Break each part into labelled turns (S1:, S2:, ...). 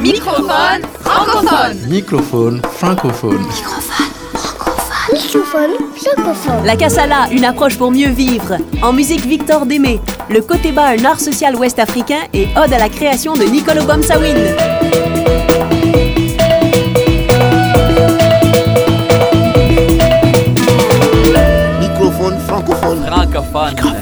S1: Microphone francophone.
S2: Microphone francophone.
S3: Microphone francophone.
S4: La Cassala, une approche pour mieux vivre. En musique, Victor Démé. Le côté bas, un art social ouest-africain et ode à la création de Nicolo Bomsawin.
S5: Microphone francophone.
S1: Francophone.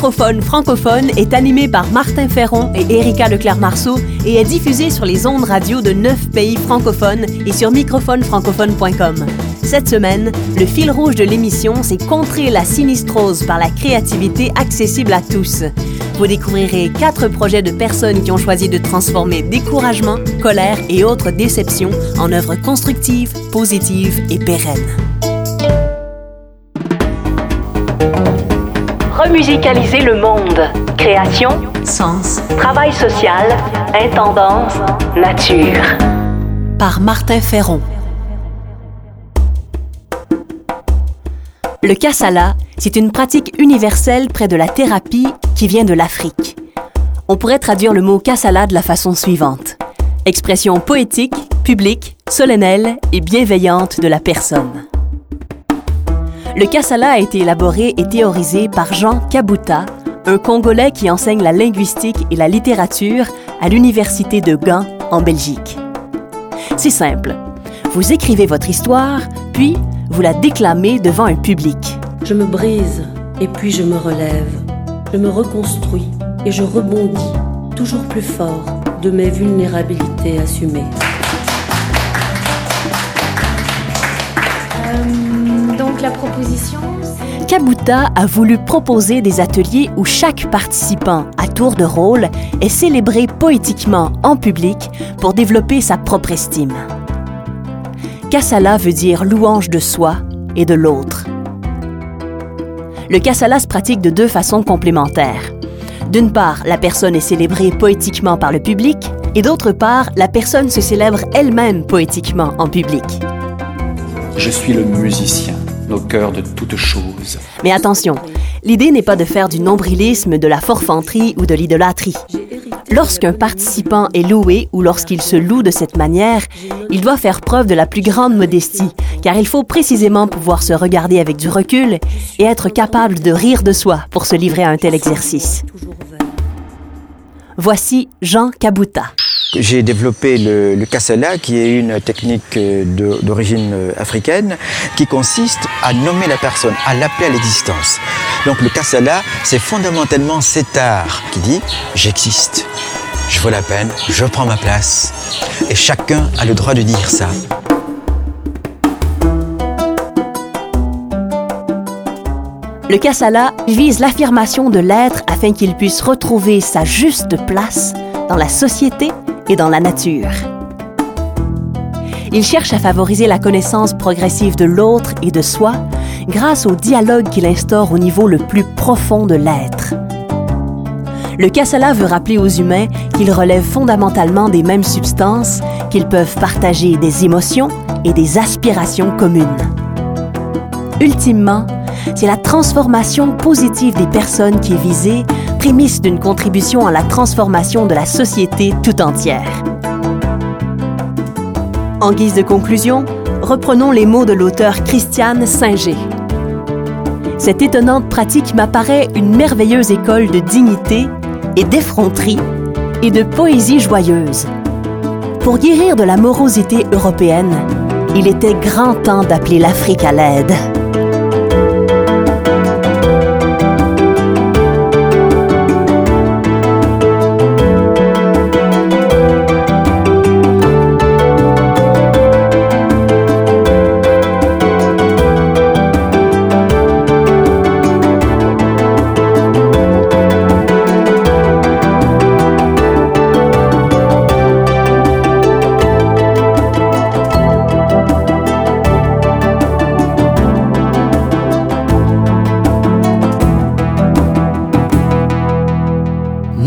S4: Microphone francophone est animé par Martin Ferron et Erika Leclerc-Marceau et est diffusé sur les ondes radio de neuf pays francophones et sur microphonefrancophone.com. Cette semaine, le fil rouge de l'émission, c'est contrer la sinistrose par la créativité accessible à tous. Vous découvrirez quatre projets de personnes qui ont choisi de transformer découragement, colère et autres déceptions en œuvres constructives, positives et pérennes. Remusicaliser le monde. Création, sens, travail social, intendance, nature. Par Martin Ferron. Le kassala, c'est une pratique universelle près de la thérapie qui vient de l'Afrique. On pourrait traduire le mot kassala de la façon suivante. Expression poétique, publique, solennelle et bienveillante de la personne. Le kassala a été élaboré et théorisé par Jean Kabuta, un Congolais qui enseigne la linguistique et la littérature à l'Université de Gand, en Belgique. C'est simple. Vous écrivez votre histoire, puis vous la déclamez devant un public.
S6: Je me brise et puis je me relève. Je me reconstruis et je rebondis toujours plus fort de mes vulnérabilités assumées.
S7: Euh, donc la proposition,
S4: Kabuta a voulu proposer des ateliers où chaque participant, à tour de rôle, est célébré poétiquement en public pour développer sa propre estime. Kassala veut dire louange de soi et de l'autre. Le kassala se pratique de deux façons complémentaires. D'une part, la personne est célébrée poétiquement par le public, et d'autre part, la personne se célèbre elle-même poétiquement en public.
S8: Je suis le musicien, au cœur de toute chose.
S4: Mais attention, l'idée n'est pas de faire du nombrilisme, de la forfanterie ou de l'idolâtrie. Lorsqu'un participant est loué ou lorsqu'il se loue de cette manière, il doit faire preuve de la plus grande modestie, car il faut précisément pouvoir se regarder avec du recul et être capable de rire de soi pour se livrer à un tel exercice. Voici Jean Kabuta.
S9: J'ai développé le, le kassala, qui est une technique euh, d'origine euh, africaine, qui consiste à nommer la personne, à l'appeler à l'existence. Donc le kassala, c'est fondamentalement cet art qui dit j'existe, je vaux la peine, je prends ma place. Et chacun a le droit de dire ça.
S4: Le kassala vise l'affirmation de l'être afin qu'il puisse retrouver sa juste place dans la société et dans la nature. Il cherche à favoriser la connaissance progressive de l'autre et de soi grâce au dialogue qu'il instaure au niveau le plus profond de l'être. Le kassala veut rappeler aux humains qu'ils relèvent fondamentalement des mêmes substances, qu'ils peuvent partager des émotions et des aspirations communes. Ultimement, c'est la transformation positive des personnes qui est visée, prémisse d'une contribution à la transformation de la société tout entière. En guise de conclusion, reprenons les mots de l'auteur Christiane Singer. Cette étonnante pratique m'apparaît une merveilleuse école de dignité et d'effronterie et de poésie joyeuse. Pour guérir de la morosité européenne, il était grand temps d'appeler l'Afrique à l'aide.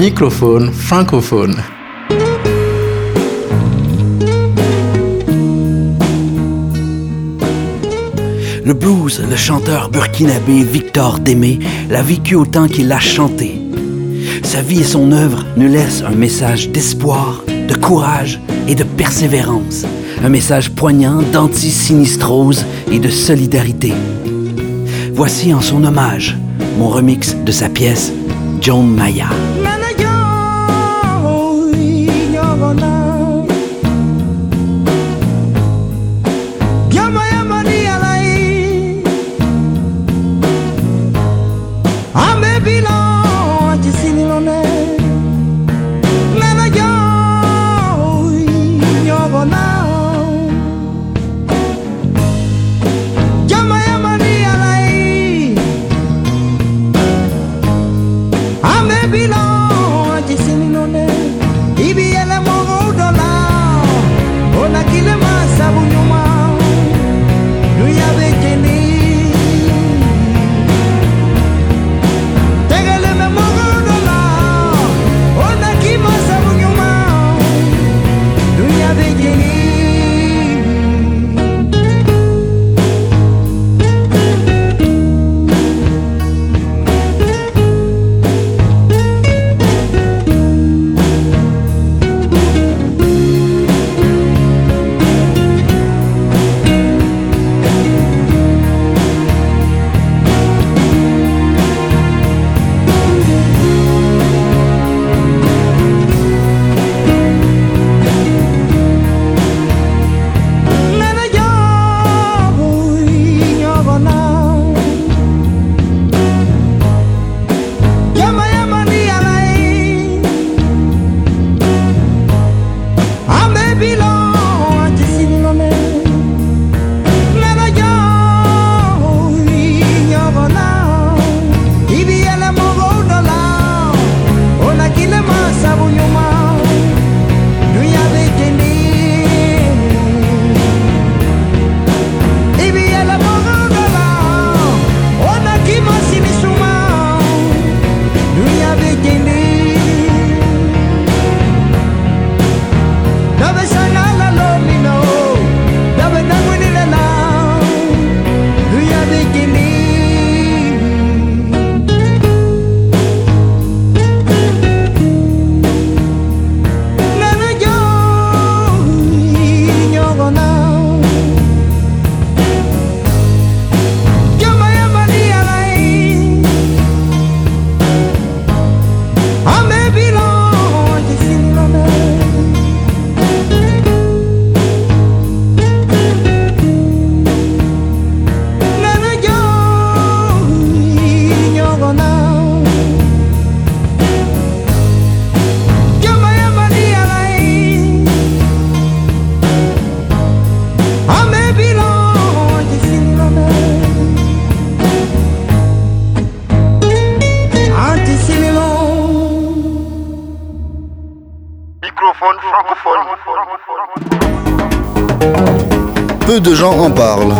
S2: Microphone francophone.
S3: Le blues, le chanteur burkinabé Victor Démé l'a vécu autant qu'il l'a chanté. Sa vie et son œuvre nous laissent un message d'espoir, de courage et de persévérance. Un message poignant d'anti-sinistrose et de solidarité. Voici en son hommage mon remix de sa pièce John Maya.
S10: Peu de gens en parlent.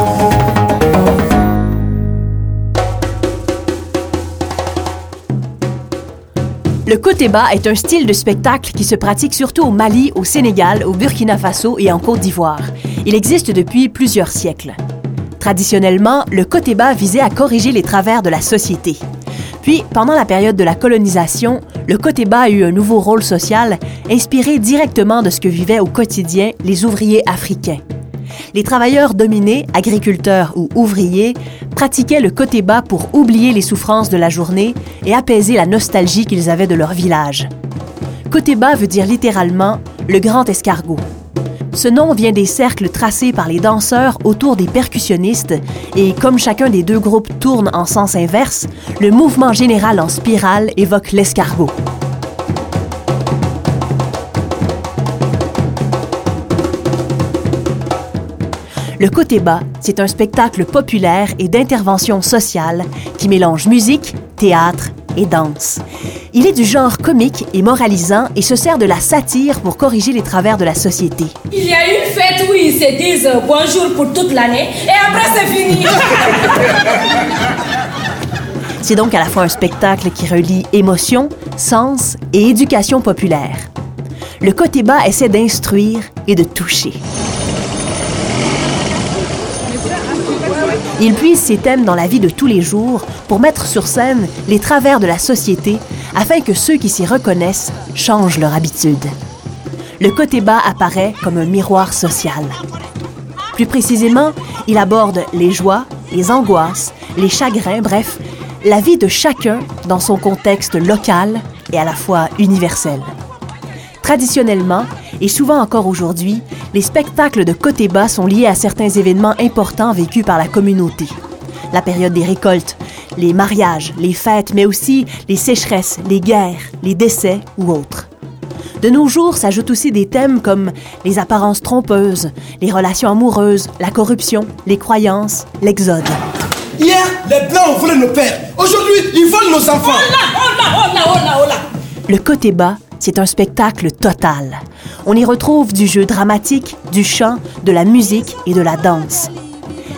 S4: Le kotéba est un style de spectacle qui se pratique surtout au Mali, au Sénégal, au Burkina Faso et en Côte d'Ivoire. Il existe depuis plusieurs siècles. Traditionnellement, le kotéba visait à corriger les travers de la société. Puis, pendant la période de la colonisation, le kotéba a eu un nouveau rôle social, inspiré directement de ce que vivaient au quotidien les ouvriers africains. Les travailleurs dominés, agriculteurs ou ouvriers, pratiquaient le kotéba pour oublier les souffrances de la journée et apaiser la nostalgie qu'ils avaient de leur village. Kotéba veut dire littéralement le grand escargot. Ce nom vient des cercles tracés par les danseurs autour des percussionnistes et comme chacun des deux groupes tourne en sens inverse, le mouvement général en spirale évoque l'escargot. Le côté bas, c'est un spectacle populaire et d'intervention sociale qui mélange musique, théâtre et danse. Il est du genre comique et moralisant et se sert de la satire pour corriger les travers de la société.
S11: Il y a une fête où ils se disent bonjour pour toute l'année et après c'est fini.
S4: c'est donc à la fois un spectacle qui relie émotion, sens et éducation populaire. Le côté bas essaie d'instruire et de toucher. Il puise ses thèmes dans la vie de tous les jours pour mettre sur scène les travers de la société afin que ceux qui s'y reconnaissent changent leur habitude. Le côté bas apparaît comme un miroir social. Plus précisément, il aborde les joies, les angoisses, les chagrins, bref, la vie de chacun dans son contexte local et à la fois universel. Traditionnellement, et souvent encore aujourd'hui, les spectacles de côté bas sont liés à certains événements importants vécus par la communauté. La période des récoltes, les mariages, les fêtes, mais aussi les sécheresses, les guerres, les décès ou autres. De nos jours s'ajoutent aussi des thèmes comme les apparences trompeuses, les relations amoureuses, la corruption, les croyances, l'exode.
S12: Hier, les Blancs ont volé nos pères. Aujourd'hui, ils volent nos enfants.
S4: Le côté bas, c'est un spectacle total. On y retrouve du jeu dramatique, du chant, de la musique et de la danse.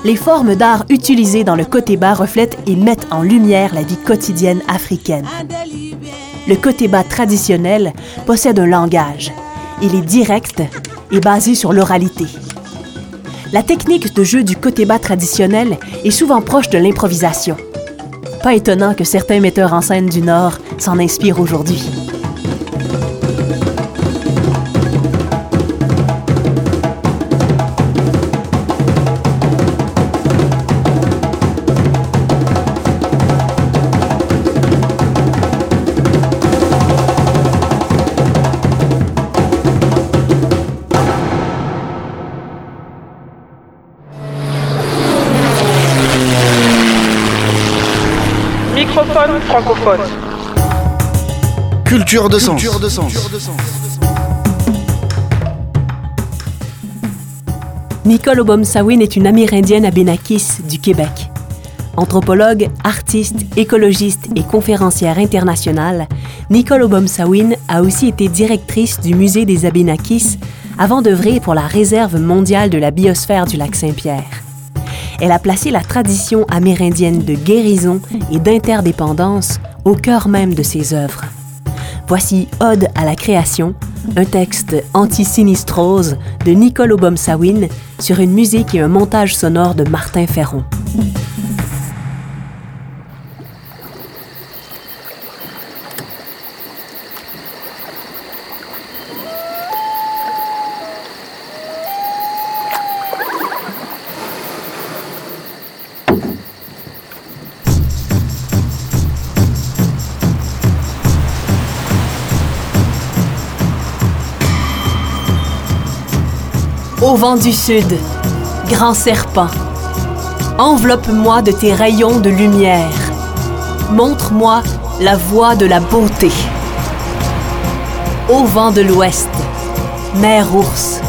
S4: Les formes d'art utilisées dans le bas reflètent et mettent en lumière la vie quotidienne africaine. Le bas traditionnel possède un langage. Il est direct et basé sur l'oralité. La technique de jeu du bas traditionnel est souvent proche de l'improvisation. Pas étonnant que certains metteurs en scène du Nord s'en inspirent aujourd'hui.
S13: Francophone.
S10: Culture de sens.
S13: Culture de sens.
S4: Nicole Obomsawin est une amérindienne abénakis du Québec. Anthropologue, artiste, écologiste et conférencière internationale, Nicole Obomsawin a aussi été directrice du Musée des Abénakis avant d'œuvrer pour la Réserve mondiale de la biosphère du lac Saint-Pierre. Elle a placé la tradition amérindienne de guérison et d'interdépendance au cœur même de ses œuvres. Voici Ode à la création, un texte anti-sinistrose de Nicole Obomsawin sur une musique et un montage sonore de Martin Ferron. Ô vent du sud, grand serpent, enveloppe-moi de tes rayons de lumière. Montre-moi la voie de la beauté. Ô vent de l'ouest, mère ours,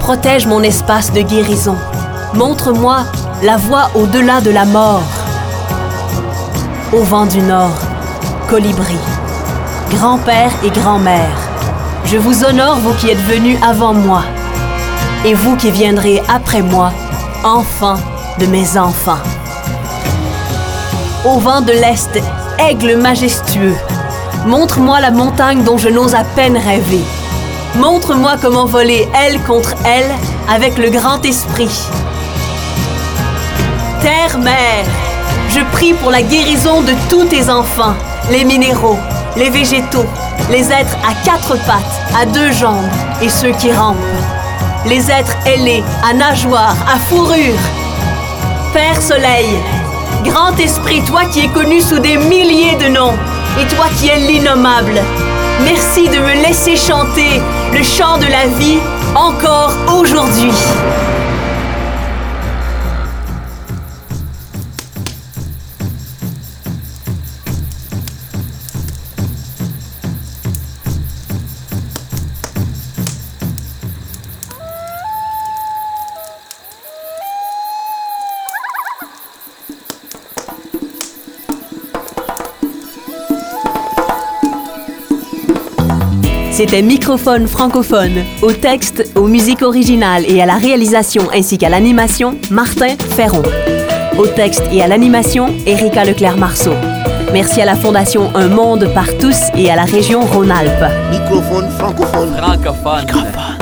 S4: protège mon espace de guérison. Montre-moi la voie au-delà de la mort. Ô vent du nord, colibri, grand-père et grand-mère, je vous honore, vous qui êtes venus avant moi et vous qui viendrez après moi, enfants de mes enfants. Au vent de l'Est, aigle majestueux, montre-moi la montagne dont je n'ose à peine rêver. Montre-moi comment voler aile contre aile avec le grand esprit. Terre-mère, je prie pour la guérison de tous tes enfants, les minéraux, les végétaux, les êtres à quatre pattes, à deux jambes et ceux qui rampent les êtres ailés, à nageoires, à fourrure. Père Soleil, grand esprit, toi qui es connu sous des milliers de noms, et toi qui es l'innommable, merci de me laisser chanter le chant de la vie encore aujourd'hui. C'était Microphone francophone, au texte, aux musiques originales et à la réalisation ainsi qu'à l'animation, Martin Ferron. Au texte et à l'animation, Erika Leclerc-Marceau. Merci à la Fondation Un Monde par tous et à la région Rhône-Alpes.
S5: Microphone francophone.
S1: Francophone. Microphone francophone.